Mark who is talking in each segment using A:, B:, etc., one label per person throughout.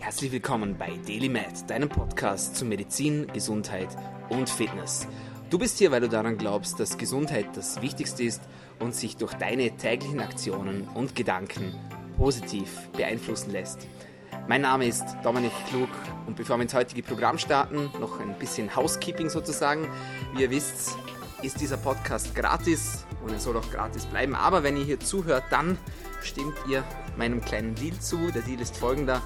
A: Herzlich willkommen bei DailyMed, deinem Podcast zu Medizin, Gesundheit und Fitness. Du bist hier, weil du daran glaubst, dass Gesundheit das Wichtigste ist und sich durch deine täglichen Aktionen und Gedanken positiv beeinflussen lässt. Mein Name ist Dominik Klug und bevor wir ins heutige Programm starten, noch ein bisschen Housekeeping sozusagen. Wie ihr wisst, ist dieser Podcast gratis und er soll auch gratis bleiben. Aber wenn ihr hier zuhört, dann stimmt ihr meinem kleinen Deal zu. Der Deal ist folgender.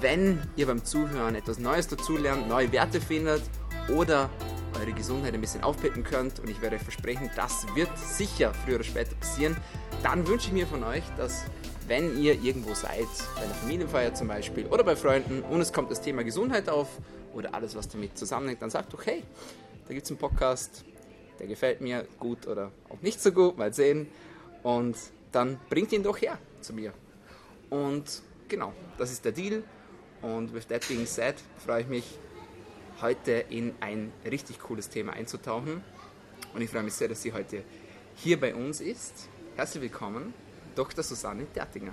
A: Wenn ihr beim Zuhören etwas Neues dazulernt, neue Werte findet oder eure Gesundheit ein bisschen aufpeppen könnt und ich werde euch versprechen, das wird sicher früher oder später passieren, dann wünsche ich mir von euch, dass wenn ihr irgendwo seid, bei einer Familienfeier zum Beispiel oder bei Freunden und es kommt das Thema Gesundheit auf oder alles, was damit zusammenhängt, dann sagt doch, hey, da gibt es einen Podcast, der gefällt mir gut oder auch nicht so gut, mal sehen. Und dann bringt ihn doch her zu mir. Und genau, das ist der Deal. Und with that being said, freue ich mich, heute in ein richtig cooles Thema einzutauchen. Und ich freue mich sehr, dass sie heute hier bei uns ist. Herzlich willkommen, Dr. Susanne Dertinger.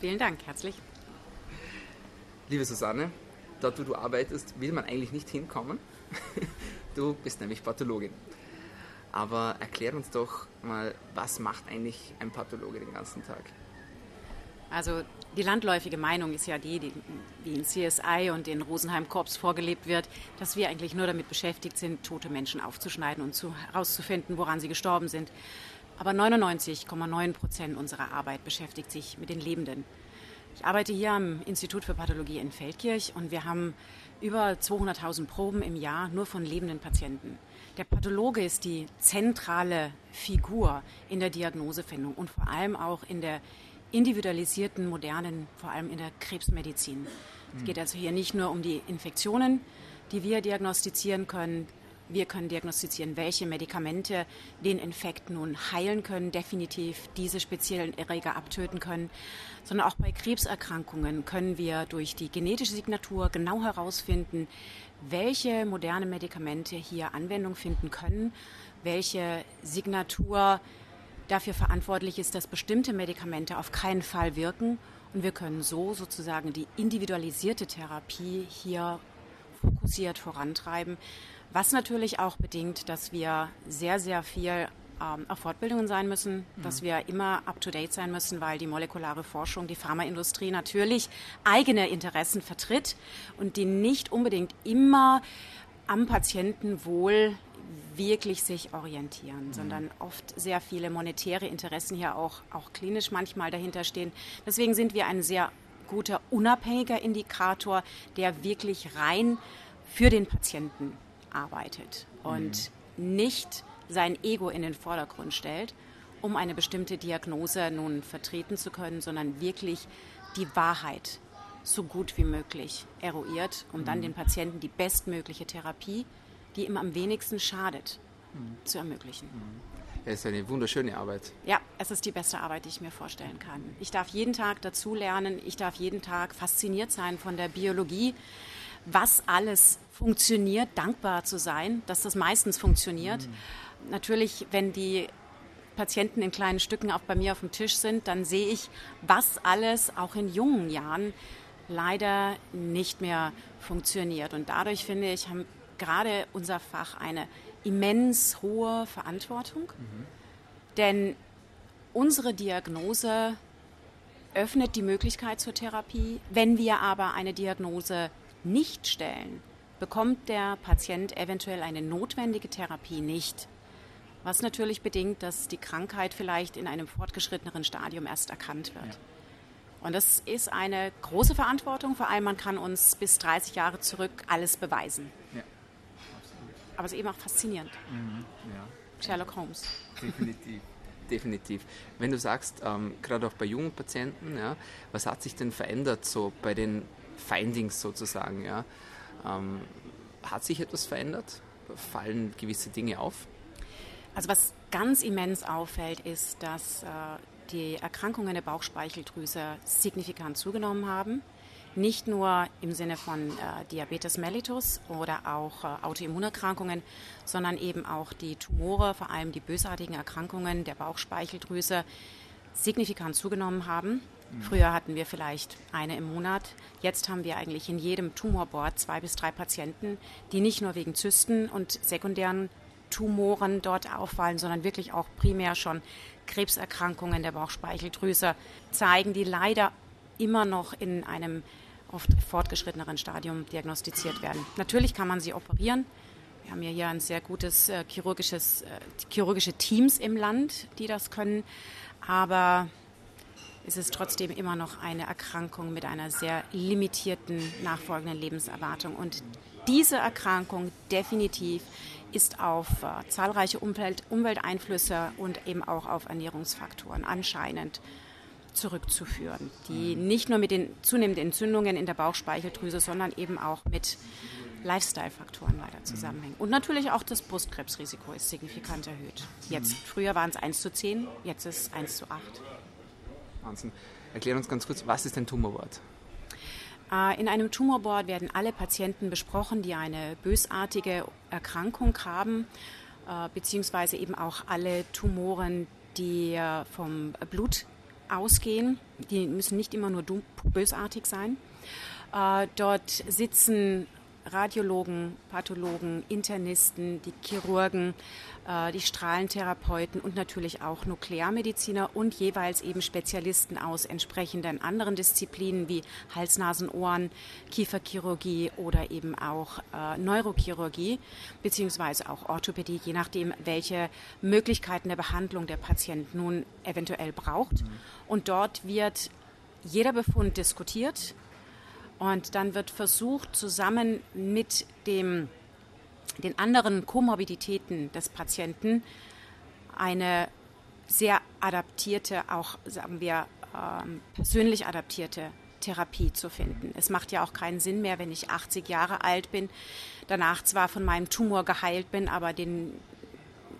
B: Vielen Dank, herzlich.
A: Liebe Susanne, dort wo du arbeitest, will man eigentlich nicht hinkommen. Du bist nämlich Pathologin. Aber erklär uns doch mal, was macht eigentlich ein Pathologe den ganzen Tag?
B: Also die landläufige Meinung ist ja die, die, die in CSI und in Rosenheim Korps vorgelebt wird, dass wir eigentlich nur damit beschäftigt sind, tote Menschen aufzuschneiden und zu, herauszufinden, woran sie gestorben sind. Aber 99,9 Prozent unserer Arbeit beschäftigt sich mit den Lebenden. Ich arbeite hier am Institut für Pathologie in Feldkirch und wir haben über 200.000 Proben im Jahr nur von lebenden Patienten. Der Pathologe ist die zentrale Figur in der Diagnosefindung und vor allem auch in der individualisierten, modernen, vor allem in der Krebsmedizin. Es geht also hier nicht nur um die Infektionen, die wir diagnostizieren können. Wir können diagnostizieren, welche Medikamente den Infekt nun heilen können, definitiv diese speziellen Erreger abtöten können, sondern auch bei Krebserkrankungen können wir durch die genetische Signatur genau herausfinden, welche moderne Medikamente hier Anwendung finden können, welche Signatur dafür verantwortlich ist, dass bestimmte Medikamente auf keinen Fall wirken. Und wir können so sozusagen die individualisierte Therapie hier fokussiert vorantreiben, was natürlich auch bedingt, dass wir sehr, sehr viel ähm, auf Fortbildungen sein müssen, mhm. dass wir immer up-to-date sein müssen, weil die molekulare Forschung, die Pharmaindustrie natürlich eigene Interessen vertritt und die nicht unbedingt immer am Patientenwohl wirklich sich orientieren, mhm. sondern oft sehr viele monetäre Interessen hier auch, auch klinisch manchmal dahinter stehen. Deswegen sind wir ein sehr guter unabhängiger Indikator, der wirklich rein für den Patienten arbeitet und mhm. nicht sein Ego in den Vordergrund stellt, um eine bestimmte Diagnose nun vertreten zu können, sondern wirklich die Wahrheit so gut wie möglich eruiert, um dann mhm. den Patienten die bestmögliche Therapie, die ihm am wenigsten schadet, mhm. zu ermöglichen.
A: Es ist eine wunderschöne Arbeit.
B: Ja, es ist die beste Arbeit, die ich mir vorstellen kann. Ich darf jeden Tag dazu lernen, ich darf jeden Tag fasziniert sein von der Biologie, was alles funktioniert, dankbar zu sein, dass das meistens funktioniert. Mhm natürlich, wenn die Patienten in kleinen Stücken auch bei mir auf dem Tisch sind, dann sehe ich, was alles auch in jungen Jahren leider nicht mehr funktioniert. Und dadurch finde ich, haben gerade unser Fach eine immens hohe Verantwortung. Mhm. Denn unsere Diagnose öffnet die Möglichkeit zur Therapie. Wenn wir aber eine Diagnose nicht stellen, bekommt der Patient eventuell eine notwendige Therapie nicht. Was natürlich bedingt, dass die Krankheit vielleicht in einem fortgeschritteneren Stadium erst erkannt wird. Ja. Und das ist eine große Verantwortung, vor allem man kann uns bis 30 Jahre zurück alles beweisen. Aber es ist eben auch faszinierend. Mhm, ja. Sherlock Holmes.
A: Definitiv. Definitiv. Wenn du sagst, ähm, gerade auch bei jungen Patienten, ja, was hat sich denn verändert so bei den Findings sozusagen? Ja? Ähm, hat sich etwas verändert? Fallen gewisse Dinge auf?
B: Also was ganz immens auffällt, ist, dass äh, die Erkrankungen der Bauchspeicheldrüse signifikant zugenommen haben. Nicht nur im Sinne von äh, Diabetes mellitus oder auch äh, Autoimmunerkrankungen, sondern eben auch die Tumore, vor allem die bösartigen Erkrankungen der Bauchspeicheldrüse, signifikant zugenommen haben. Mhm. Früher hatten wir vielleicht eine im Monat. Jetzt haben wir eigentlich in jedem Tumorboard zwei bis drei Patienten, die nicht nur wegen Zysten und sekundären Tumoren dort auffallen, sondern wirklich auch primär schon Krebserkrankungen der Bauchspeicheldrüse zeigen, die leider immer noch in einem oft fortgeschritteneren Stadium diagnostiziert werden. Natürlich kann man sie operieren. Wir haben ja hier ein sehr gutes äh, chirurgisches, äh, chirurgische Teams im Land, die das können. Aber es ist trotzdem immer noch eine Erkrankung mit einer sehr limitierten nachfolgenden Lebenserwartung. Und diese Erkrankung definitiv ist auf äh, zahlreiche Umwelt, Umwelteinflüsse und eben auch auf Ernährungsfaktoren anscheinend zurückzuführen, die mhm. nicht nur mit den zunehmenden Entzündungen in der Bauchspeicheldrüse, sondern eben auch mit Lifestyle-Faktoren leider mhm. zusammenhängen. Und natürlich auch das Brustkrebsrisiko ist signifikant erhöht. Jetzt, mhm. früher waren es 1 zu 10, jetzt ist es 1 zu 8.
A: Wahnsinn. Erklär uns ganz kurz, was ist ein Tumorboard?
B: Äh, in einem Tumorboard werden alle Patienten besprochen, die eine bösartige Erkrankung haben, äh, beziehungsweise eben auch alle Tumoren, die äh, vom Blut ausgehen. Die müssen nicht immer nur bösartig sein. Dort sitzen Radiologen, Pathologen, Internisten, die Chirurgen, äh, die Strahlentherapeuten und natürlich auch Nuklearmediziner und jeweils eben Spezialisten aus entsprechenden anderen Disziplinen wie Hals, Nasen, Ohren, Kieferchirurgie oder eben auch äh, Neurochirurgie beziehungsweise auch Orthopädie, je nachdem, welche Möglichkeiten der Behandlung der Patient nun eventuell braucht. Mhm. Und dort wird jeder Befund diskutiert und dann wird versucht, zusammen mit dem, den anderen Komorbiditäten des Patienten eine sehr adaptierte, auch sagen wir ähm, persönlich adaptierte Therapie zu finden. Es macht ja auch keinen Sinn mehr, wenn ich 80 Jahre alt bin, danach zwar von meinem Tumor geheilt bin, aber den,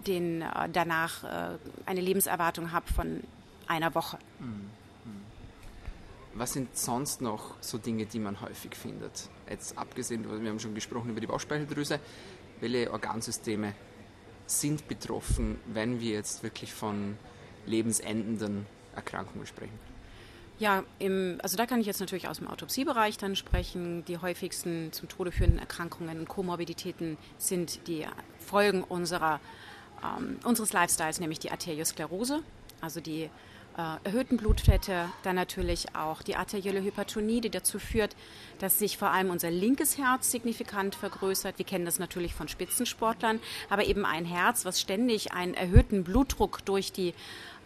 B: den äh, danach äh, eine Lebenserwartung habe von einer Woche. Mhm.
A: Was sind sonst noch so Dinge, die man häufig findet? Jetzt abgesehen, wir haben schon gesprochen über die Bauchspeicheldrüse. Welche Organsysteme sind betroffen, wenn wir jetzt wirklich von lebensendenden Erkrankungen sprechen?
B: Ja, im, also da kann ich jetzt natürlich aus dem Autopsiebereich dann sprechen. Die häufigsten zum Tode führenden Erkrankungen und Komorbiditäten sind die Folgen unserer, ähm, unseres Lifestyles, nämlich die Arteriosklerose, also die erhöhten Blutfette, dann natürlich auch die arterielle Hypertonie, die dazu führt, dass sich vor allem unser linkes Herz signifikant vergrößert. Wir kennen das natürlich von Spitzensportlern, aber eben ein Herz, was ständig einen erhöhten Blutdruck durch die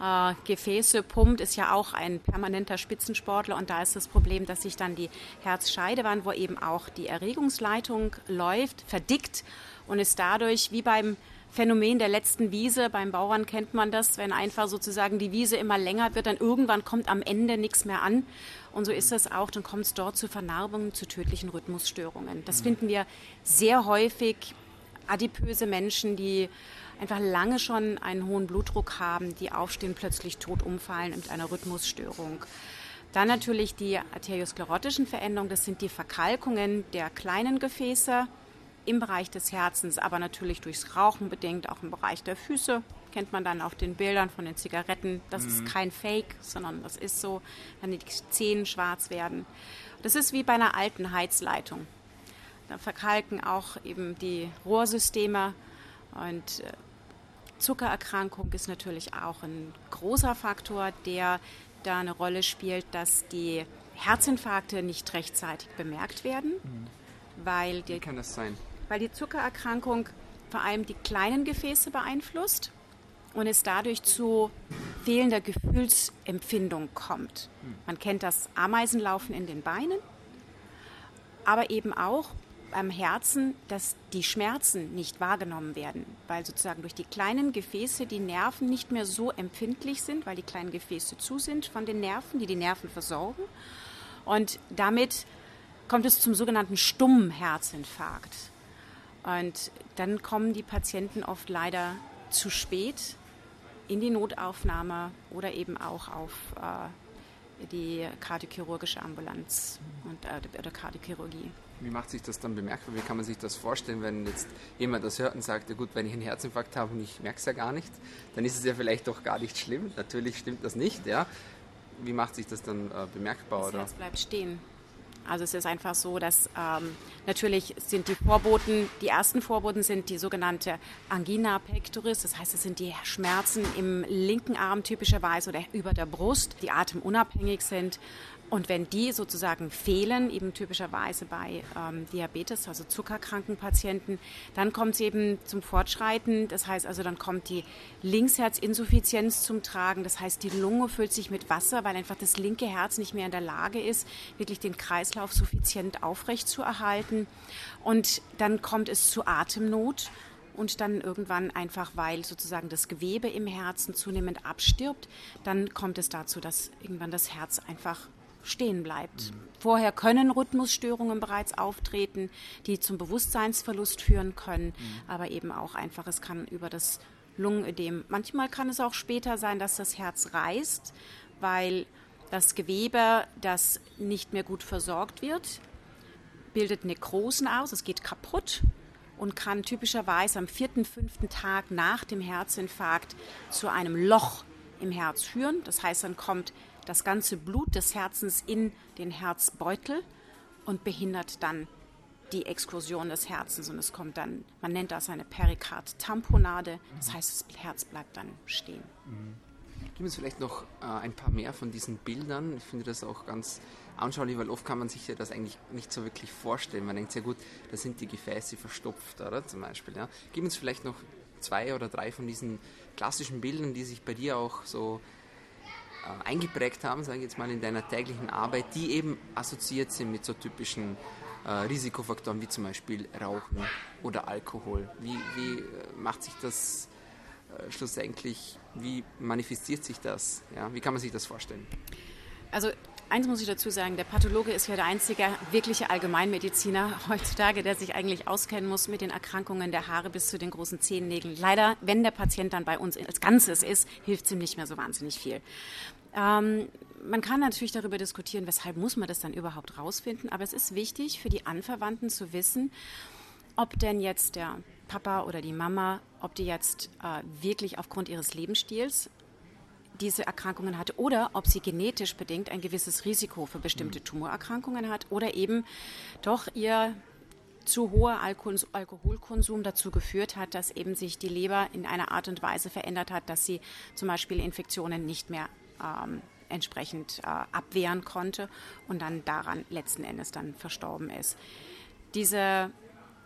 B: äh, Gefäße pumpt, ist ja auch ein permanenter Spitzensportler und da ist das Problem, dass sich dann die Herzscheidewand, wo eben auch die Erregungsleitung läuft, verdickt und ist dadurch wie beim Phänomen der letzten Wiese. Beim Bauern kennt man das, wenn einfach sozusagen die Wiese immer länger wird, dann irgendwann kommt am Ende nichts mehr an. Und so ist das auch, dann kommt es dort zu Vernarbungen, zu tödlichen Rhythmusstörungen. Das finden wir sehr häufig. Adipöse Menschen, die einfach lange schon einen hohen Blutdruck haben, die aufstehen, plötzlich tot umfallen mit einer Rhythmusstörung. Dann natürlich die arteriosklerotischen Veränderungen, das sind die Verkalkungen der kleinen Gefäße, im Bereich des Herzens, aber natürlich durchs Rauchen bedingt, auch im Bereich der Füße. Kennt man dann auf den Bildern von den Zigaretten. Das mhm. ist kein Fake, sondern das ist so, wenn die Zähne schwarz werden. Das ist wie bei einer alten Heizleitung. Da verkalken auch eben die Rohrsysteme und äh, Zuckererkrankung ist natürlich auch ein großer Faktor, der da eine Rolle spielt, dass die Herzinfarkte nicht rechtzeitig bemerkt werden. Mhm. Weil die,
A: Wie kann das sein?
B: Weil die Zuckererkrankung vor allem die kleinen Gefäße beeinflusst und es dadurch zu fehlender Gefühlsempfindung kommt. Man kennt das Ameisenlaufen in den Beinen, aber eben auch beim Herzen, dass die Schmerzen nicht wahrgenommen werden, weil sozusagen durch die kleinen Gefäße die Nerven nicht mehr so empfindlich sind, weil die kleinen Gefäße zu sind von den Nerven, die die Nerven versorgen. Und damit kommt es zum sogenannten stummen Herzinfarkt. Und dann kommen die Patienten oft leider zu spät in die Notaufnahme oder eben auch auf äh, die kardiochirurgische Ambulanz und, äh, oder Kardiochirurgie.
A: Wie macht sich das dann bemerkbar? Wie kann man sich das vorstellen, wenn jetzt jemand das hört und sagt, ja gut, wenn ich einen Herzinfarkt habe und ich merke es ja gar nicht, dann ist es ja vielleicht doch gar nicht schlimm. Natürlich stimmt das nicht, ja. wie macht sich das dann äh, bemerkbar?
B: Das
A: oder?
B: Herz bleibt stehen. Also es ist einfach so, dass ähm, natürlich sind die Vorboten, die ersten Vorboten sind die sogenannte Angina pectoris, das heißt, es sind die Schmerzen im linken Arm typischerweise oder über der Brust, die atemunabhängig sind. Und wenn die sozusagen fehlen, eben typischerweise bei ähm, Diabetes, also zuckerkranken Patienten, dann kommt es eben zum Fortschreiten. Das heißt also, dann kommt die Linksherzinsuffizienz zum Tragen. Das heißt, die Lunge füllt sich mit Wasser, weil einfach das linke Herz nicht mehr in der Lage ist, wirklich den Kreislauf suffizient aufrecht zu erhalten. Und dann kommt es zu Atemnot und dann irgendwann einfach, weil sozusagen das Gewebe im Herzen zunehmend abstirbt, dann kommt es dazu, dass irgendwann das Herz einfach stehen bleibt. Vorher können Rhythmusstörungen bereits auftreten, die zum Bewusstseinsverlust führen können, aber eben auch einfach, es kann über das Lungenödem, manchmal kann es auch später sein, dass das Herz reißt, weil das Gewebe, das nicht mehr gut versorgt wird, bildet Nekrosen aus, es geht kaputt und kann typischerweise am vierten, fünften Tag nach dem Herzinfarkt zu einem Loch im Herz führen. Das heißt, dann kommt das ganze Blut des Herzens in den Herzbeutel und behindert dann die Exkursion des Herzens und es kommt dann, man nennt das eine Perikard-Tamponade, das heißt, das Herz bleibt dann stehen.
A: Mhm. Gib uns vielleicht noch äh, ein paar mehr von diesen Bildern. Ich finde das auch ganz anschaulich, weil oft kann man sich ja das eigentlich nicht so wirklich vorstellen. Man denkt sehr gut, da sind die Gefäße verstopft, oder zum Beispiel. Ja. Gib uns vielleicht noch zwei oder drei von diesen klassischen Bildern, die sich bei dir auch so eingeprägt haben, sage ich jetzt mal, in deiner täglichen Arbeit, die eben assoziiert sind mit so typischen äh, Risikofaktoren wie zum Beispiel Rauchen oder Alkohol. Wie, wie äh, macht sich das äh, schlussendlich, wie manifestiert sich das? Ja? Wie kann man sich das vorstellen?
B: Also Eins muss ich dazu sagen, der Pathologe ist ja der einzige wirkliche Allgemeinmediziner heutzutage, der sich eigentlich auskennen muss mit den Erkrankungen der Haare bis zu den großen Zehennägeln. Leider, wenn der Patient dann bei uns als Ganzes ist, hilft es ihm nicht mehr so wahnsinnig viel. Ähm, man kann natürlich darüber diskutieren, weshalb muss man das dann überhaupt rausfinden, aber es ist wichtig für die Anverwandten zu wissen, ob denn jetzt der Papa oder die Mama, ob die jetzt äh, wirklich aufgrund ihres Lebensstils diese Erkrankungen hatte oder ob sie genetisch bedingt ein gewisses Risiko für bestimmte mhm. Tumorerkrankungen hat oder eben doch ihr zu hoher Alkoholkonsum dazu geführt hat, dass eben sich die Leber in einer Art und Weise verändert hat, dass sie zum Beispiel Infektionen nicht mehr ähm, entsprechend äh, abwehren konnte und dann daran letzten Endes dann verstorben ist. Diese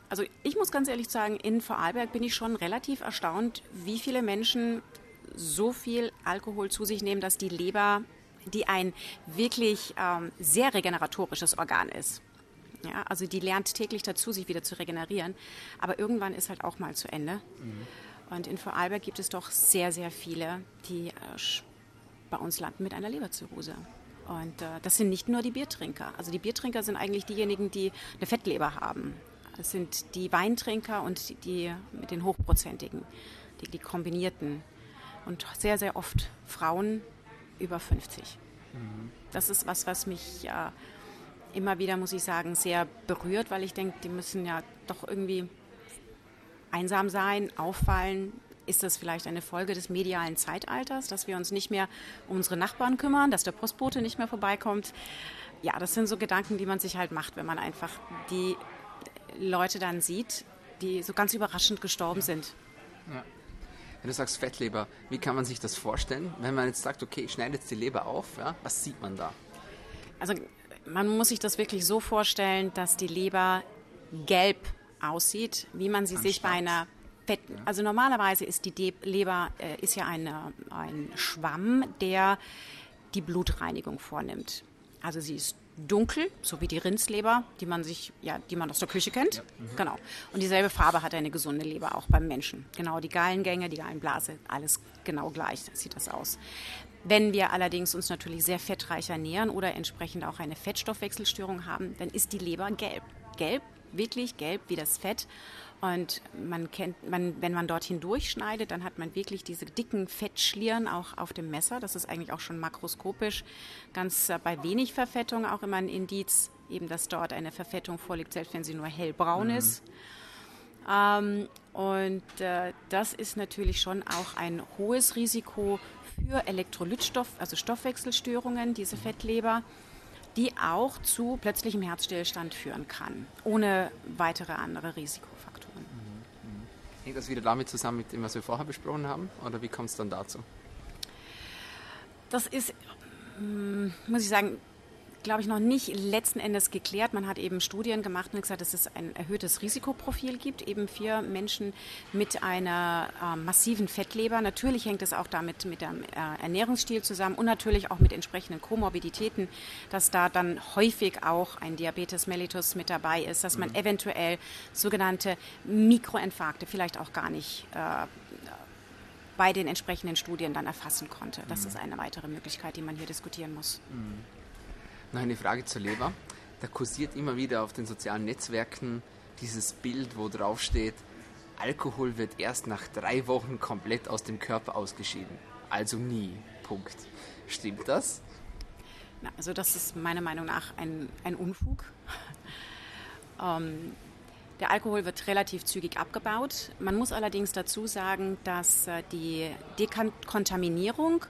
B: also ich muss ganz ehrlich sagen, in Vorarlberg bin ich schon relativ erstaunt, wie viele Menschen so viel Alkohol zu sich nehmen, dass die Leber, die ein wirklich ähm, sehr regeneratorisches Organ ist, ja, also die lernt täglich dazu, sich wieder zu regenerieren. Aber irgendwann ist halt auch mal zu Ende. Mhm. Und in Vorarlberg gibt es doch sehr, sehr viele, die äh, bei uns landen mit einer Leberzirrhose. Und äh, das sind nicht nur die Biertrinker. Also die Biertrinker sind eigentlich diejenigen, die eine Fettleber haben. Es sind die Weintrinker und die, die mit den hochprozentigen, die, die kombinierten und sehr, sehr oft Frauen über 50. Mhm. Das ist was, was mich äh, immer wieder, muss ich sagen, sehr berührt, weil ich denke, die müssen ja doch irgendwie einsam sein, auffallen. Ist das vielleicht eine Folge des medialen Zeitalters, dass wir uns nicht mehr um unsere Nachbarn kümmern, dass der Postbote nicht mehr vorbeikommt? Ja, das sind so Gedanken, die man sich halt macht, wenn man einfach die Leute dann sieht, die so ganz überraschend gestorben sind.
A: Ja. Wenn du sagst Fettleber, wie kann man sich das vorstellen? Wenn man jetzt sagt, okay, ich schneide jetzt die Leber auf, ja, was sieht man da?
B: Also man muss sich das wirklich so vorstellen, dass die Leber gelb aussieht, wie man sie Am sich Start. bei einer Fett, also normalerweise ist die De Leber äh, ist ja eine, ein Schwamm, der die Blutreinigung vornimmt. Also sie ist dunkel, so wie die Rindsleber, die man sich, ja, die man aus der Küche kennt. Ja. Mhm. Genau. Und dieselbe Farbe hat eine gesunde Leber auch beim Menschen. Genau, die Gallengänge, die Gallenblase, alles genau gleich sieht das aus. Wenn wir allerdings uns natürlich sehr fettreich ernähren oder entsprechend auch eine Fettstoffwechselstörung haben, dann ist die Leber gelb. Gelb, wirklich gelb wie das Fett. Und man kennt, man, wenn man dorthin durchschneidet, dann hat man wirklich diese dicken Fettschlieren auch auf dem Messer. Das ist eigentlich auch schon makroskopisch ganz äh, bei wenig Verfettung auch immer ein Indiz, eben dass dort eine Verfettung vorliegt, selbst wenn sie nur hellbraun mhm. ist. Ähm, und äh, das ist natürlich schon auch ein hohes Risiko für Elektrolytstoff, also Stoffwechselstörungen, diese Fettleber, die auch zu plötzlichem Herzstillstand führen kann, ohne weitere andere Risikofaktoren. Mhm,
A: mhm. Hängt das wieder damit zusammen, mit dem, was wir vorher besprochen haben, oder wie kommt es dann dazu?
B: Das ist, mm, muss ich sagen, glaube ich, noch nicht letzten Endes geklärt. Man hat eben Studien gemacht und gesagt, dass es ein erhöhtes Risikoprofil gibt, eben für Menschen mit einer äh, massiven Fettleber. Natürlich hängt es auch damit mit dem äh, Ernährungsstil zusammen und natürlich auch mit entsprechenden Komorbiditäten, dass da dann häufig auch ein Diabetes mellitus mit dabei ist, dass man mhm. eventuell sogenannte Mikroinfarkte vielleicht auch gar nicht äh, bei den entsprechenden Studien dann erfassen konnte. Das mhm. ist eine weitere Möglichkeit, die man hier diskutieren muss. Mhm.
A: Noch eine Frage zur Leber. Da kursiert immer wieder auf den sozialen Netzwerken dieses Bild, wo drauf steht, Alkohol wird erst nach drei Wochen komplett aus dem Körper ausgeschieden. Also nie. Punkt. Stimmt das?
B: Na, also das ist meiner Meinung nach ein, ein Unfug. ähm, der Alkohol wird relativ zügig abgebaut. Man muss allerdings dazu sagen, dass äh, die Dekontaminierung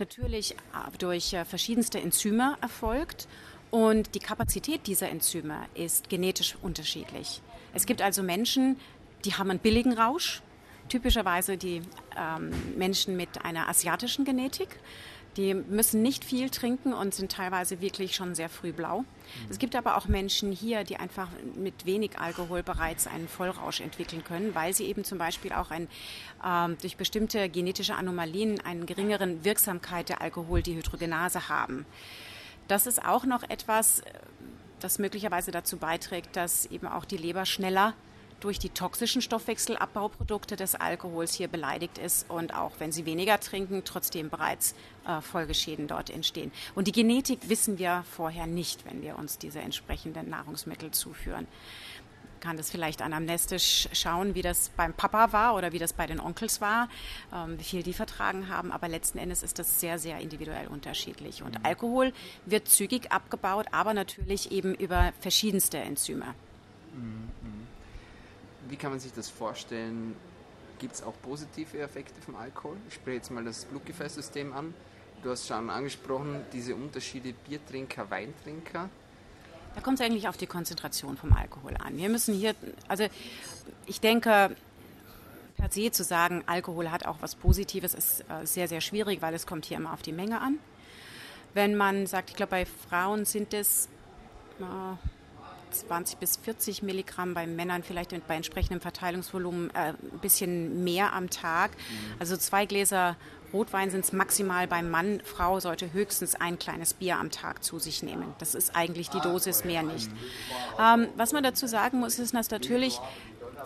B: natürlich äh, durch äh, verschiedenste Enzyme erfolgt und die Kapazität dieser Enzyme ist genetisch unterschiedlich. Es gibt also Menschen, die haben einen billigen Rausch, typischerweise die ähm, Menschen mit einer asiatischen Genetik. Die müssen nicht viel trinken und sind teilweise wirklich schon sehr früh blau. Mhm. Es gibt aber auch Menschen hier, die einfach mit wenig Alkohol bereits einen Vollrausch entwickeln können, weil sie eben zum Beispiel auch ein, ähm, durch bestimmte genetische Anomalien einen geringeren Wirksamkeit der Alkoholdehydrogenase haben. Das ist auch noch etwas, das möglicherweise dazu beiträgt, dass eben auch die Leber schneller durch die toxischen Stoffwechselabbauprodukte des Alkohols hier beleidigt ist und auch wenn sie weniger trinken, trotzdem bereits äh, Folgeschäden dort entstehen. Und die Genetik wissen wir vorher nicht, wenn wir uns diese entsprechenden Nahrungsmittel zuführen. Kann das vielleicht anamnestisch schauen, wie das beim Papa war oder wie das bei den Onkels war, ähm, wie viel die vertragen haben. Aber letzten Endes ist das sehr, sehr individuell unterschiedlich. Und Alkohol wird zügig abgebaut, aber natürlich eben über verschiedenste Enzyme. Mhm
A: wie kann man sich das vorstellen? Gibt es auch positive Effekte vom Alkohol? Ich spreche jetzt mal das Blutgefäßsystem an. Du hast schon angesprochen, diese Unterschiede Biertrinker, Weintrinker.
B: Da kommt es eigentlich auf die Konzentration vom Alkohol an. Wir müssen hier, also ich denke, per se zu sagen, Alkohol hat auch was Positives, ist äh, sehr, sehr schwierig, weil es kommt hier immer auf die Menge an. Wenn man sagt, ich glaube, bei Frauen sind es äh, 20 bis 40 Milligramm, bei Männern vielleicht bei entsprechendem Verteilungsvolumen äh, ein bisschen mehr am Tag. Mhm. Also zwei Gläser Rotwein sind es maximal beim Mann. Frau sollte höchstens ein kleines Bier am Tag zu sich nehmen. Das ist eigentlich die Dosis, mehr nicht. Ähm, was man dazu sagen muss, ist, dass natürlich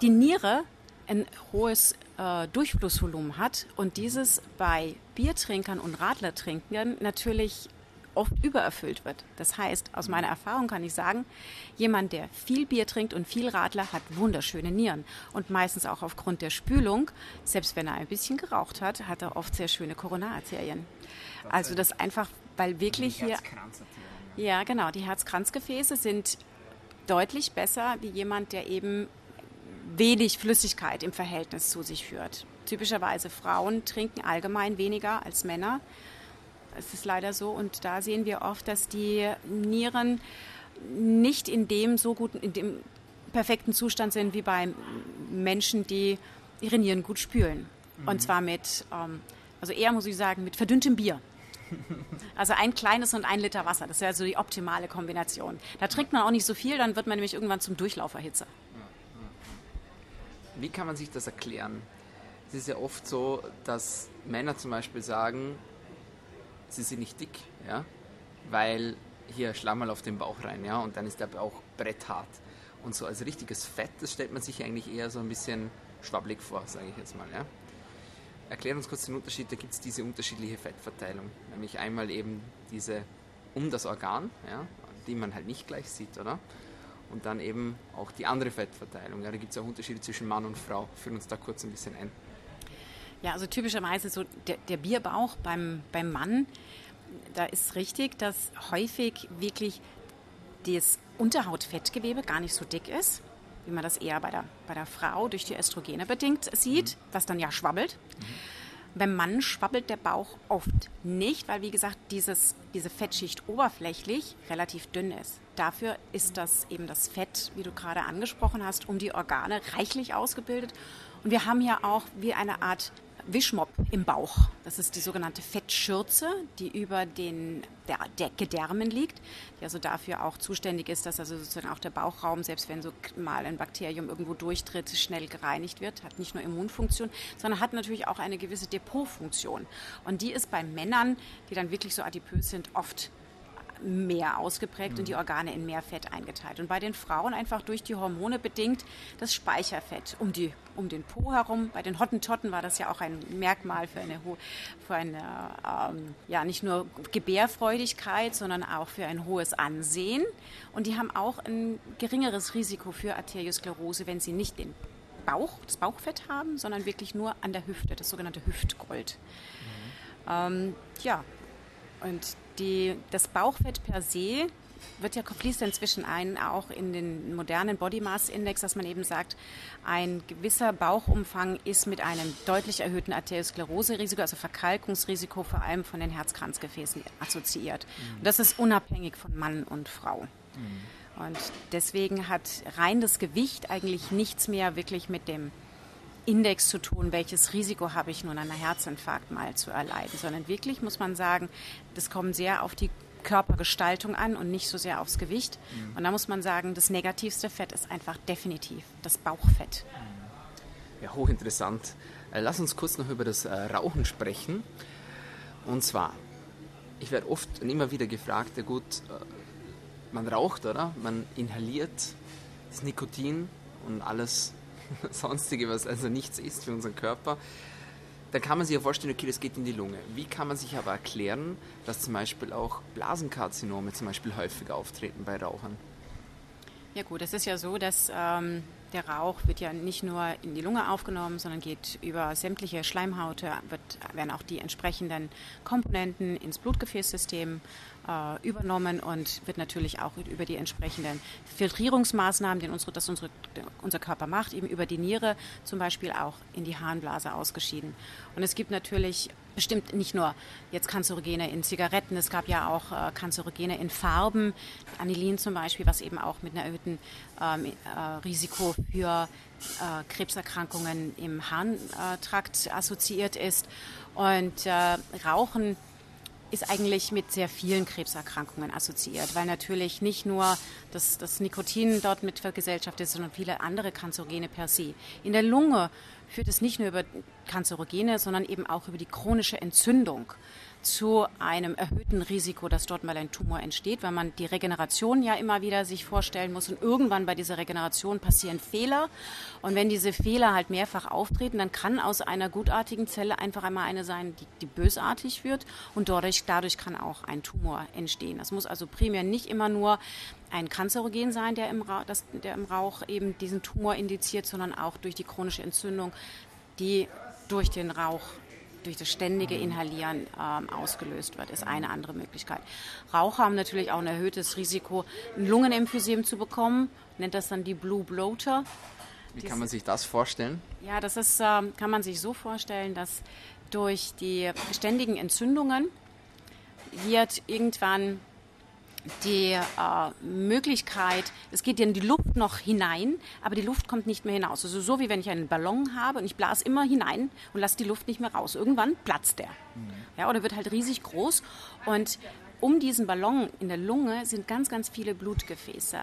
B: die Niere ein hohes äh, Durchflussvolumen hat und dieses bei Biertrinkern und Radlertrinkern natürlich oft übererfüllt wird. Das heißt, aus meiner Erfahrung kann ich sagen, jemand, der viel Bier trinkt und viel Radler, hat wunderschöne Nieren. Und meistens auch aufgrund der Spülung, selbst wenn er ein bisschen geraucht hat, hat er oft sehr schöne Koronararterien. Also das einfach, weil wirklich hier... Ja, genau. Die Herzkranzgefäße sind deutlich besser wie jemand, der eben wenig Flüssigkeit im Verhältnis zu sich führt. Typischerweise Frauen trinken allgemein weniger als Männer. Es ist leider so. Und da sehen wir oft, dass die Nieren nicht in dem so guten, in dem perfekten Zustand sind wie bei Menschen, die ihre Nieren gut spülen. Mhm. Und zwar mit, ähm, also eher muss ich sagen, mit verdünntem Bier. Also ein kleines und ein Liter Wasser, das wäre so die optimale Kombination. Da trinkt man auch nicht so viel, dann wird man nämlich irgendwann zum Durchlauferhitzer.
A: Wie kann man sich das erklären? Es ist ja oft so, dass Männer zum Beispiel sagen, sie sind nicht dick, ja, weil hier Schlammerl auf den Bauch rein, ja, und dann ist der Bauch bretthart. Und so als richtiges Fett, das stellt man sich eigentlich eher so ein bisschen schwabbelig vor, sage ich jetzt mal, ja. Erklär uns kurz den Unterschied, da gibt es diese unterschiedliche Fettverteilung, nämlich einmal eben diese um das Organ, ja, die man halt nicht gleich sieht, oder? Und dann eben auch die andere Fettverteilung. Ja, da gibt es auch Unterschiede zwischen Mann und Frau. Führen uns da kurz ein bisschen ein.
B: Ja, also typischerweise so der, der Bierbauch beim, beim Mann, da ist richtig, dass häufig wirklich das Unterhautfettgewebe gar nicht so dick ist, wie man das eher bei der, bei der Frau durch die Östrogene bedingt sieht, mhm. was dann ja schwabbelt. Mhm. Beim Mann schwabbelt der Bauch oft nicht, weil wie gesagt dieses, diese Fettschicht oberflächlich relativ dünn ist. Dafür ist das eben das Fett, wie du gerade angesprochen hast, um die Organe reichlich ausgebildet. Und wir haben ja auch wie eine Art Wischmopp im Bauch. Das ist die sogenannte Fettschürze, die über den der, der Gedärmen liegt, die also dafür auch zuständig ist, dass also sozusagen auch der Bauchraum, selbst wenn so mal ein Bakterium irgendwo durchtritt, schnell gereinigt wird. Hat nicht nur Immunfunktion, sondern hat natürlich auch eine gewisse Depotfunktion. Und die ist bei Männern, die dann wirklich so adipös sind, oft mehr ausgeprägt mhm. und die Organe in mehr Fett eingeteilt. Und bei den Frauen einfach durch die Hormone bedingt das Speicherfett um, die, um den Po herum. Bei den Hottentotten war das ja auch ein Merkmal für eine, für eine ähm, ja, nicht nur Gebärfreudigkeit, sondern auch für ein hohes Ansehen. Und die haben auch ein geringeres Risiko für Arteriosklerose, wenn sie nicht den Bauch, das Bauchfett haben, sondern wirklich nur an der Hüfte, das sogenannte Hüftgold. Mhm. Ähm, ja, und die, das Bauchfett per se wird ja fließt inzwischen ein, auch in den modernen Body Mass Index, dass man eben sagt, ein gewisser Bauchumfang ist mit einem deutlich erhöhten Arteriosklerose-Risiko, also Verkalkungsrisiko vor allem von den Herzkranzgefäßen assoziiert. Mhm. Und das ist unabhängig von Mann und Frau. Mhm. Und deswegen hat rein das Gewicht eigentlich nichts mehr wirklich mit dem Index zu tun, welches Risiko habe ich nun, einen Herzinfarkt mal zu erleiden, sondern wirklich muss man sagen, das kommt sehr auf die Körpergestaltung an und nicht so sehr aufs Gewicht. Mhm. Und da muss man sagen, das negativste Fett ist einfach definitiv das Bauchfett.
A: Ja, hochinteressant. Äh, lass uns kurz noch über das äh, Rauchen sprechen. Und zwar, ich werde oft und immer wieder gefragt, ja gut, äh, man raucht, oder? Man inhaliert das Nikotin und alles sonstige, was also nichts ist für unseren Körper, dann kann man sich ja vorstellen, okay, das geht in die Lunge. Wie kann man sich aber erklären, dass zum Beispiel auch Blasenkarzinome zum Beispiel häufig auftreten bei Rauchern?
B: Ja gut, es ist ja so, dass ähm, der Rauch wird ja nicht nur in die Lunge aufgenommen, sondern geht über sämtliche Schleimhaute, wird, werden auch die entsprechenden Komponenten ins Blutgefäßsystem äh, übernommen und wird natürlich auch über die entsprechenden Filtrierungsmaßnahmen, die unsere, das unsere, unser Körper macht, eben über die Niere zum Beispiel auch in die Harnblase ausgeschieden. Und es gibt natürlich bestimmt nicht nur jetzt Kanzerogene in Zigaretten, es gab ja auch äh, Kanzerogene in Farben, Anilin zum Beispiel, was eben auch mit einem erhöhten ähm, äh, Risiko für äh, Krebserkrankungen im Harntrakt assoziiert ist. Und äh, Rauchen ist eigentlich mit sehr vielen Krebserkrankungen assoziiert, weil natürlich nicht nur das, das Nikotin dort mit vergesellschaftet ist, sondern viele andere Kanzerogene per se. In der Lunge führt es nicht nur über Kanzerogene, sondern eben auch über die chronische Entzündung zu einem erhöhten Risiko, dass dort mal ein Tumor entsteht, weil man die Regeneration ja immer wieder sich vorstellen muss und irgendwann bei dieser Regeneration passieren Fehler und wenn diese Fehler halt mehrfach auftreten, dann kann aus einer gutartigen Zelle einfach einmal eine sein, die, die bösartig wird und dadurch, dadurch kann auch ein Tumor entstehen. Das muss also primär nicht immer nur ein Kanzerogen sein, der im, Rauch, das, der im Rauch eben diesen Tumor indiziert, sondern auch durch die chronische Entzündung, die durch den Rauch durch das ständige Inhalieren ähm, ausgelöst wird, ist eine andere Möglichkeit. Raucher haben natürlich auch ein erhöhtes Risiko, ein Lungenemphysem zu bekommen, nennt das dann die Blue Bloater.
A: Wie kann man sich das vorstellen?
B: Ja, das ist, ähm, kann man sich so vorstellen, dass durch die ständigen Entzündungen wird irgendwann die äh, Möglichkeit, es geht in die Luft noch hinein, aber die Luft kommt nicht mehr hinaus. Also so wie wenn ich einen Ballon habe und ich blase immer hinein und lasse die Luft nicht mehr raus. Irgendwann platzt der. Mhm. Ja, oder wird halt riesig groß. Und um diesen Ballon in der Lunge sind ganz, ganz viele Blutgefäße.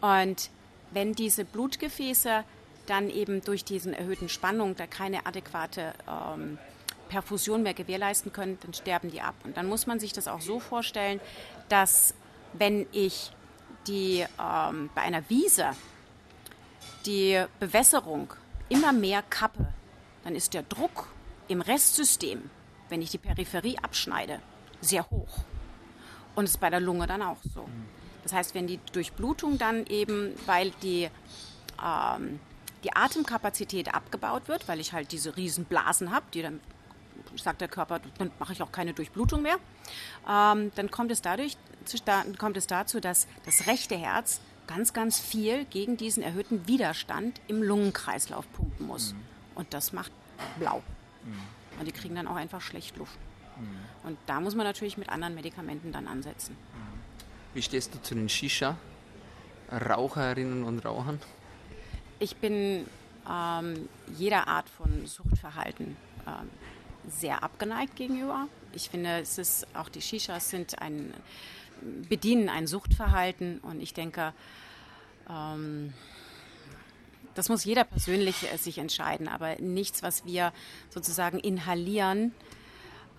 B: Und wenn diese Blutgefäße dann eben durch diesen erhöhten Spannung da keine adäquate ähm, Perfusion mehr gewährleisten können, dann sterben die ab. Und dann muss man sich das auch so vorstellen, dass wenn ich die, ähm, bei einer Wiese die Bewässerung immer mehr kappe, dann ist der Druck im Restsystem, wenn ich die Peripherie abschneide, sehr hoch. Und es ist bei der Lunge dann auch so. Das heißt, wenn die Durchblutung dann eben, weil die, ähm, die Atemkapazität abgebaut wird, weil ich halt diese riesen Blasen habe, die dann sagt der Körper, dann mache ich auch keine Durchblutung mehr. Ähm, dann kommt es, dadurch, kommt es dazu, dass das rechte Herz ganz, ganz viel gegen diesen erhöhten Widerstand im Lungenkreislauf pumpen muss. Mhm. Und das macht blau. Mhm. Und die kriegen dann auch einfach schlecht Luft. Mhm. Und da muss man natürlich mit anderen Medikamenten dann ansetzen.
A: Wie stehst du zu den Shisha-Raucherinnen und Rauchern?
B: Ich bin ähm, jeder Art von Suchtverhalten ähm, sehr abgeneigt gegenüber. Ich finde, es ist auch die Shishas sind ein bedienen ein Suchtverhalten und ich denke, ähm, das muss jeder persönlich äh, sich entscheiden, aber nichts, was wir sozusagen inhalieren,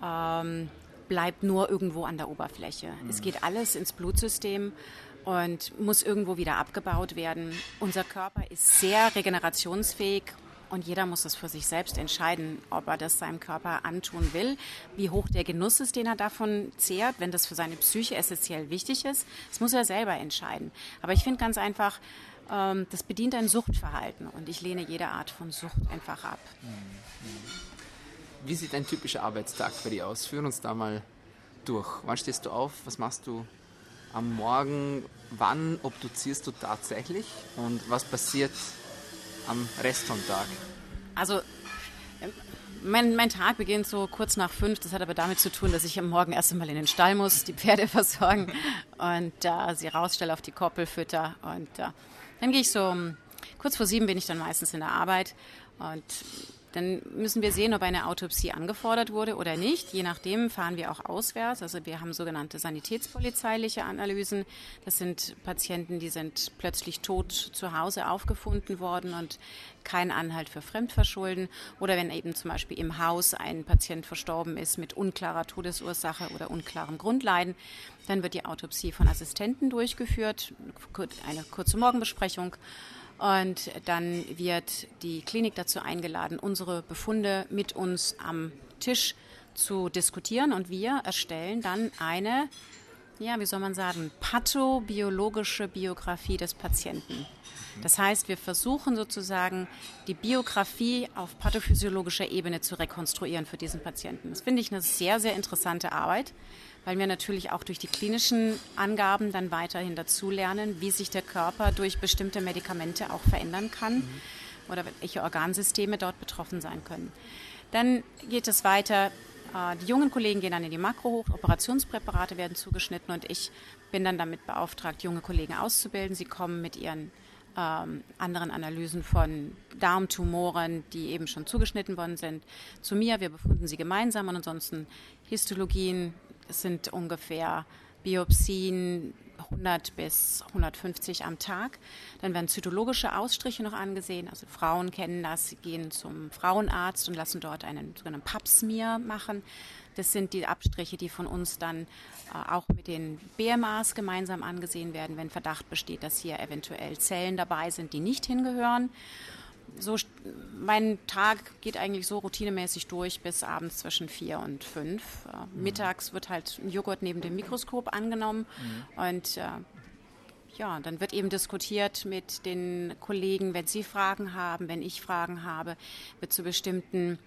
B: ähm, bleibt nur irgendwo an der Oberfläche. Mhm. Es geht alles ins Blutsystem und muss irgendwo wieder abgebaut werden. Unser Körper ist sehr regenerationsfähig und jeder muss es für sich selbst entscheiden, ob er das seinem Körper antun will, wie hoch der Genuss ist, den er davon zehrt, wenn das für seine Psyche essentiell wichtig ist. Das muss er selber entscheiden. Aber ich finde ganz einfach, ähm, das bedient ein Suchtverhalten und ich lehne jede Art von Sucht einfach ab.
A: Wie sieht ein typischer Arbeitstag für dich aus? Führ uns da mal durch. Wann stehst du auf? Was machst du am Morgen? Wann obduzierst du tatsächlich? Und was passiert am Rest vom Tag?
B: Also mein, mein, Tag beginnt so kurz nach fünf. Das hat aber damit zu tun, dass ich am Morgen erst einmal in den Stall muss, die Pferde versorgen und äh, sie rausstelle auf die Koppel, fütter. Und äh, dann gehe ich so kurz vor sieben bin ich dann meistens in der Arbeit und dann müssen wir sehen, ob eine Autopsie angefordert wurde oder nicht. Je nachdem fahren wir auch auswärts. Also wir haben sogenannte sanitätspolizeiliche Analysen. Das sind Patienten, die sind plötzlich tot zu Hause aufgefunden worden und kein Anhalt für Fremdverschulden. Oder wenn eben zum Beispiel im Haus ein Patient verstorben ist mit unklarer Todesursache oder unklarem Grundleiden, dann wird die Autopsie von Assistenten durchgeführt. Eine kurze Morgenbesprechung. Und dann wird die Klinik dazu eingeladen, unsere Befunde mit uns am Tisch zu diskutieren. Und wir erstellen dann eine, ja, wie soll man sagen, pathobiologische Biografie des Patienten. Das heißt, wir versuchen sozusagen die Biografie auf pathophysiologischer Ebene zu rekonstruieren für diesen Patienten. Das finde ich eine sehr, sehr interessante Arbeit weil wir natürlich auch durch die klinischen Angaben dann weiterhin dazulernen, wie sich der Körper durch bestimmte Medikamente auch verändern kann mhm. oder welche Organsysteme dort betroffen sein können. Dann geht es weiter. Äh, die jungen Kollegen gehen dann in die Makro hoch, Operationspräparate werden zugeschnitten und ich bin dann damit beauftragt, junge Kollegen auszubilden. Sie kommen mit ihren ähm, anderen Analysen von Darmtumoren, die eben schon zugeschnitten worden sind, zu mir. Wir befunden sie gemeinsam und ansonsten Histologien, sind ungefähr Biopsien 100 bis 150 am Tag. Dann werden zytologische Ausstriche noch angesehen. Also Frauen kennen das, sie gehen zum Frauenarzt und lassen dort einen sogenannten Papsmear machen. Das sind die Abstriche, die von uns dann äh, auch mit den BMAs gemeinsam angesehen werden, wenn Verdacht besteht, dass hier eventuell Zellen dabei sind, die nicht hingehören so, mein Tag geht eigentlich so routinemäßig durch bis abends zwischen vier und fünf. Äh, mhm. Mittags wird halt ein Joghurt neben dem Mikroskop angenommen mhm. und äh, ja, dann wird eben diskutiert mit den Kollegen, wenn sie Fragen haben, wenn ich Fragen habe, wird zu bestimmten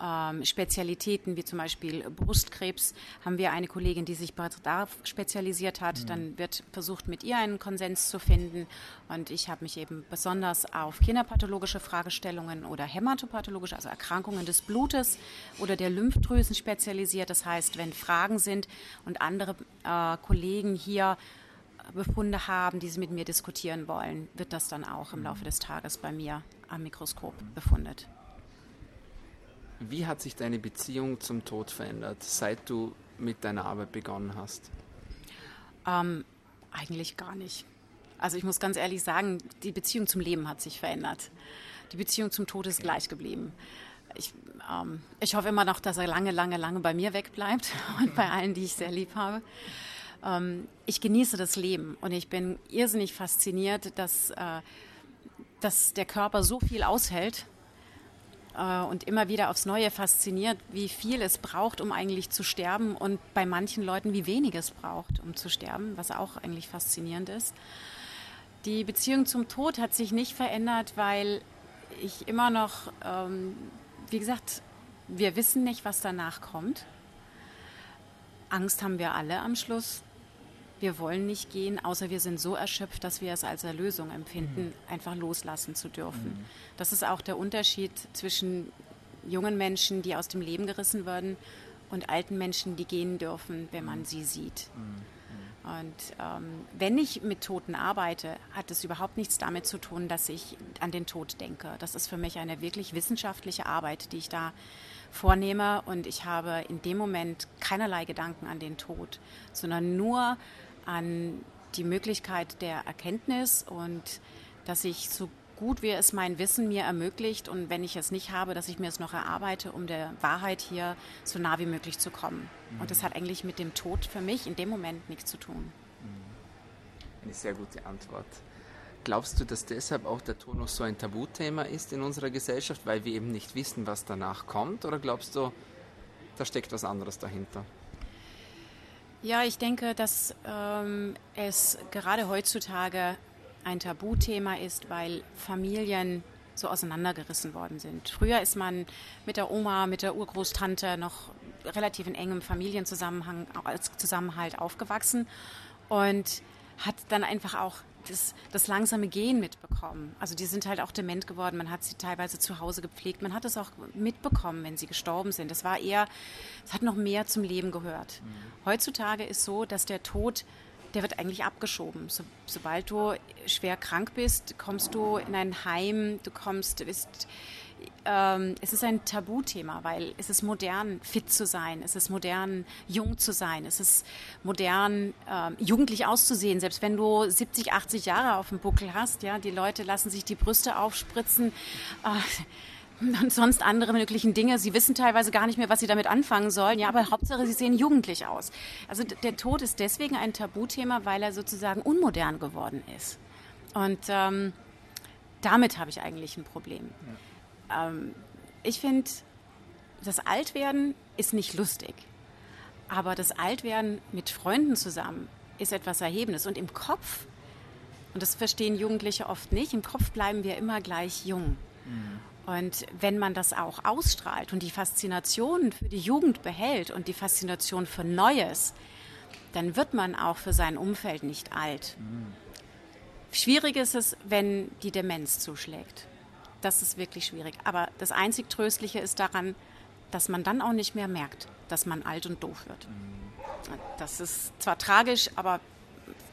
B: ähm, Spezialitäten wie zum Beispiel Brustkrebs haben wir eine Kollegin, die sich da spezialisiert hat. Mhm. Dann wird versucht, mit ihr einen Konsens zu finden. Und ich habe mich eben besonders auf kinderpathologische Fragestellungen oder hämatopathologische, also Erkrankungen des Blutes oder der Lymphdrüsen spezialisiert. Das heißt, wenn Fragen sind und andere äh, Kollegen hier Befunde haben, die sie mit mir diskutieren wollen, wird das dann auch im Laufe des Tages bei mir am Mikroskop befundet.
A: Wie hat sich deine Beziehung zum Tod verändert, seit du mit deiner Arbeit begonnen hast?
B: Ähm, eigentlich gar nicht. Also ich muss ganz ehrlich sagen, die Beziehung zum Leben hat sich verändert. Die Beziehung zum Tod ist gleich geblieben. Ich, ähm, ich hoffe immer noch, dass er lange, lange, lange bei mir wegbleibt und bei allen, die ich sehr lieb habe. Ähm, ich genieße das Leben und ich bin irrsinnig fasziniert, dass, äh, dass der Körper so viel aushält äh, und immer wieder aufs Neue fasziniert, wie viel es braucht, um eigentlich zu sterben und bei manchen Leuten, wie wenig es braucht, um zu sterben, was auch eigentlich faszinierend ist. Die Beziehung zum Tod hat sich nicht verändert, weil ich immer noch, ähm, wie gesagt, wir wissen nicht, was danach kommt. Angst haben wir alle am Schluss wir wollen nicht gehen, außer wir sind so erschöpft, dass wir es als Erlösung empfinden, mhm. einfach loslassen zu dürfen. Mhm. Das ist auch der Unterschied zwischen jungen Menschen, die aus dem Leben gerissen werden und alten Menschen, die gehen dürfen, wenn man sie sieht. Und ähm, wenn ich mit Toten arbeite, hat es überhaupt nichts damit zu tun, dass ich an den Tod denke. Das ist für mich eine wirklich wissenschaftliche Arbeit, die ich da vornehme. Und ich habe in dem Moment keinerlei Gedanken an den Tod, sondern nur an die Möglichkeit der Erkenntnis und dass ich so gut wie es mein Wissen mir ermöglicht und wenn ich es nicht habe, dass ich mir es noch erarbeite, um der Wahrheit hier so nah wie möglich zu kommen. Mhm. Und das hat eigentlich mit dem Tod für mich in dem Moment nichts zu tun.
A: Mhm. Eine sehr gute Antwort. Glaubst du, dass deshalb auch der Tod noch so ein Tabuthema ist in unserer Gesellschaft, weil wir eben nicht wissen, was danach kommt? Oder glaubst du, da steckt was anderes dahinter?
B: Ja, ich denke, dass ähm, es gerade heutzutage ein Tabuthema ist, weil Familien so auseinandergerissen worden sind. Früher ist man mit der Oma, mit der Urgroßtante noch relativ in engem Familienzusammenhang, als Zusammenhalt aufgewachsen und hat dann einfach auch das, das, langsame Gehen mitbekommen. Also die sind halt auch dement geworden. Man hat sie teilweise zu Hause gepflegt. Man hat es auch mitbekommen, wenn sie gestorben sind. Das war eher, es hat noch mehr zum Leben gehört. Mhm. Heutzutage ist so, dass der Tod der wird eigentlich abgeschoben. So, sobald du schwer krank bist, kommst du in ein Heim, du kommst, bist, ähm, es ist ein Tabuthema, weil es ist modern, fit zu sein, es ist modern, jung zu sein, es ist modern, ähm, jugendlich auszusehen, selbst wenn du 70, 80 Jahre auf dem Buckel hast, ja, die Leute lassen sich die Brüste aufspritzen. Äh, und sonst andere möglichen Dinge. Sie wissen teilweise gar nicht mehr, was sie damit anfangen sollen. Ja, aber Hauptsache, sie sehen jugendlich aus. Also der Tod ist deswegen ein Tabuthema, weil er sozusagen unmodern geworden ist. Und ähm, damit habe ich eigentlich ein Problem. Ja. Ähm, ich finde, das Altwerden ist nicht lustig. Aber das Altwerden mit Freunden zusammen ist etwas Erhebendes. Und im Kopf, und das verstehen Jugendliche oft nicht, im Kopf bleiben wir immer gleich jung. Mhm. Und wenn man das auch ausstrahlt und die Faszination für die Jugend behält und die Faszination für Neues, dann wird man auch für sein Umfeld nicht alt. Mhm. Schwierig ist es, wenn die Demenz zuschlägt. Das ist wirklich schwierig. Aber das einzig Tröstliche ist daran, dass man dann auch nicht mehr merkt, dass man alt und doof wird. Das ist zwar tragisch, aber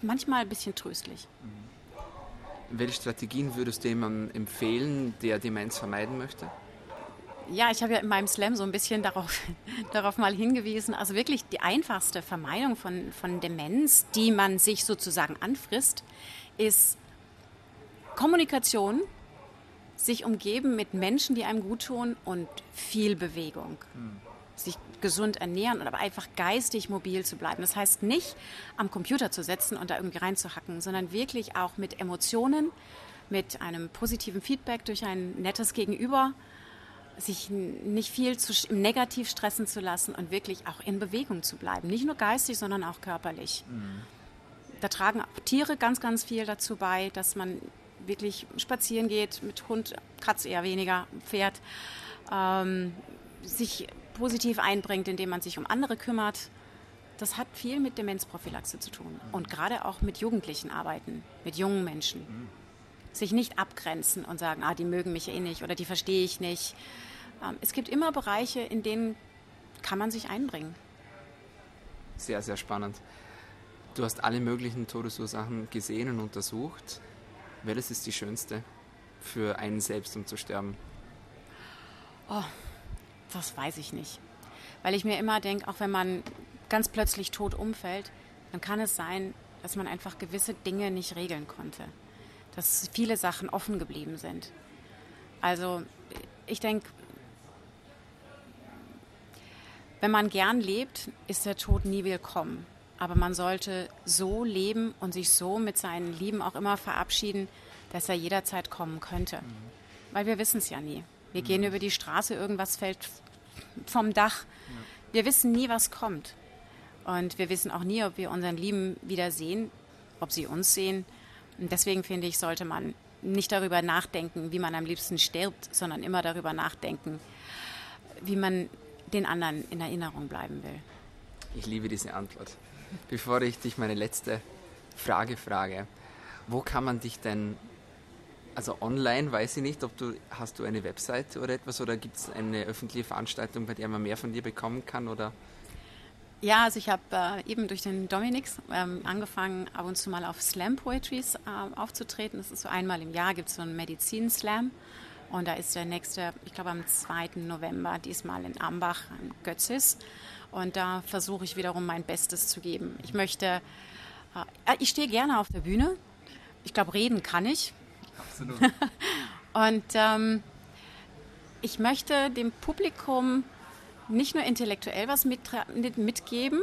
B: manchmal ein bisschen tröstlich. Mhm.
A: Welche Strategien würdest du jemandem empfehlen, der Demenz vermeiden möchte?
B: Ja, ich habe ja in meinem Slam so ein bisschen darauf, darauf mal hingewiesen. Also wirklich die einfachste Vermeidung von, von Demenz, die man sich sozusagen anfrisst, ist Kommunikation, sich umgeben mit Menschen, die einem gut tun und viel Bewegung. Hm sich gesund ernähren und aber einfach geistig mobil zu bleiben. Das heißt nicht am Computer zu setzen und da irgendwie reinzuhacken, sondern wirklich auch mit Emotionen, mit einem positiven Feedback durch ein nettes Gegenüber, sich nicht viel zu, Negativ stressen zu lassen und wirklich auch in Bewegung zu bleiben. Nicht nur geistig, sondern auch körperlich. Mhm. Da tragen Tiere ganz, ganz viel dazu bei, dass man wirklich spazieren geht, mit Hund, Katz eher weniger, Pferd, ähm, sich positiv einbringt, indem man sich um andere kümmert. Das hat viel mit Demenzprophylaxe zu tun und gerade auch mit Jugendlichen arbeiten, mit jungen Menschen. Sich nicht abgrenzen und sagen, ah, die mögen mich eh nicht oder die verstehe ich nicht. Ähm, es gibt immer Bereiche, in denen kann man sich einbringen.
A: Sehr, sehr spannend. Du hast alle möglichen Todesursachen gesehen und untersucht. Welches ist die schönste für einen selbst, um zu sterben?
B: Oh, das weiß ich nicht. Weil ich mir immer denke, auch wenn man ganz plötzlich tot umfällt, dann kann es sein, dass man einfach gewisse Dinge nicht regeln konnte. Dass viele Sachen offen geblieben sind. Also ich denke, wenn man gern lebt, ist der Tod nie willkommen. Aber man sollte so leben und sich so mit seinen Lieben auch immer verabschieden, dass er jederzeit kommen könnte. Mhm. Weil wir wissen es ja nie. Wir gehen über die Straße, irgendwas fällt vom Dach. Wir wissen nie, was kommt. Und wir wissen auch nie, ob wir unseren Lieben wieder sehen, ob sie uns sehen. Und deswegen finde ich, sollte man nicht darüber nachdenken, wie man am liebsten stirbt, sondern immer darüber nachdenken, wie man den anderen in Erinnerung bleiben will.
A: Ich liebe diese Antwort. Bevor ich dich meine letzte Frage frage, wo kann man dich denn Also online weiß ich nicht, ob du hast du eine Website oder etwas oder gibt es eine öffentliche Veranstaltung, bei der man mehr von dir bekommen kann oder?
B: Ja, also ich habe äh, eben durch den Dominix ähm, angefangen, ab und zu mal auf Slam Poetries äh, aufzutreten. Das ist so einmal im Jahr gibt es so einen Medizin-Slam. Und da ist der nächste, ich glaube am 2. November, diesmal in Ambach, in Götzis. Und da versuche ich wiederum mein Bestes zu geben. Ich möchte, äh, ich stehe gerne auf der Bühne. Ich glaube, reden kann ich. Absolut. und ähm, ich möchte dem Publikum nicht nur intellektuell was mit, mitgeben,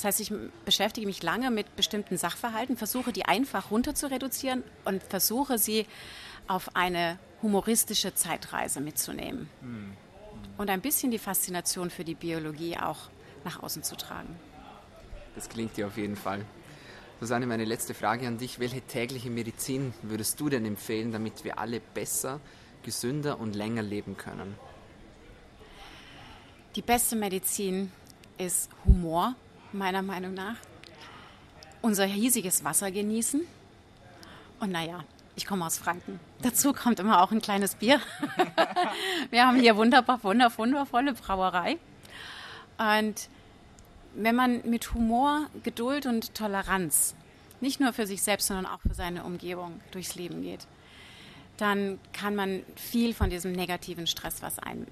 B: das heißt, ich beschäftige mich lange mit bestimmten Sachverhalten, versuche die einfach runter zu reduzieren und versuche sie auf eine humoristische Zeitreise mitzunehmen. Mhm. Und ein bisschen die Faszination für die Biologie auch nach außen zu tragen.
A: Das klingt dir auf jeden Fall. Susanne, meine letzte Frage an dich. Welche tägliche Medizin würdest du denn empfehlen, damit wir alle besser, gesünder und länger leben können?
B: Die beste Medizin ist Humor, meiner Meinung nach. Unser hiesiges Wasser genießen. Und naja, ich komme aus Franken. Dazu kommt immer auch ein kleines Bier. Wir haben hier wunderbar, wundervolle Brauerei. Und wenn man mit Humor, Geduld und Toleranz nicht nur für sich selbst, sondern auch für seine Umgebung durchs Leben geht, dann kann man viel von diesem negativen Stress, was einen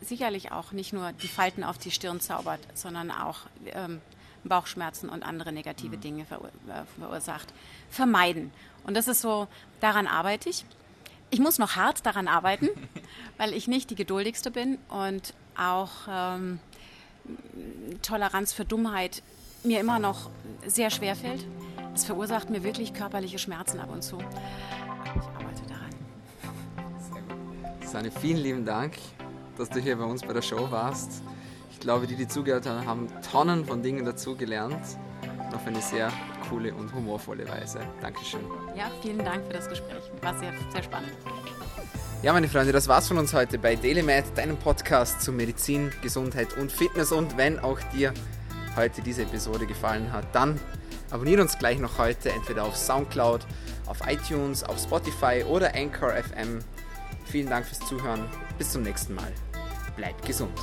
B: sicherlich auch nicht nur die Falten auf die Stirn zaubert, sondern auch ähm, Bauchschmerzen und andere negative mhm. Dinge äh, verursacht, vermeiden. Und das ist so, daran arbeite ich. Ich muss noch hart daran arbeiten, weil ich nicht die geduldigste bin und auch ähm, Toleranz für Dummheit mir immer noch sehr schwer fällt. Es verursacht mir wirklich körperliche Schmerzen ab und zu. Aber ich arbeite daran.
A: Sehr gut. Susanne, vielen lieben Dank, dass du hier bei uns bei der Show warst. Ich glaube, die, die zugehört haben, haben Tonnen von Dingen dazugelernt. Auf eine sehr coole und humorvolle Weise. Dankeschön.
B: Ja, vielen Dank für das Gespräch. War sehr, sehr spannend.
A: Ja, meine Freunde, das war's von uns heute bei DailyMed, deinem Podcast zu Medizin, Gesundheit und Fitness. Und wenn auch dir heute diese Episode gefallen hat, dann abonniere uns gleich noch heute entweder auf Soundcloud, auf iTunes, auf Spotify oder Anchor FM. Vielen Dank fürs Zuhören. Bis zum nächsten Mal. Bleibt gesund.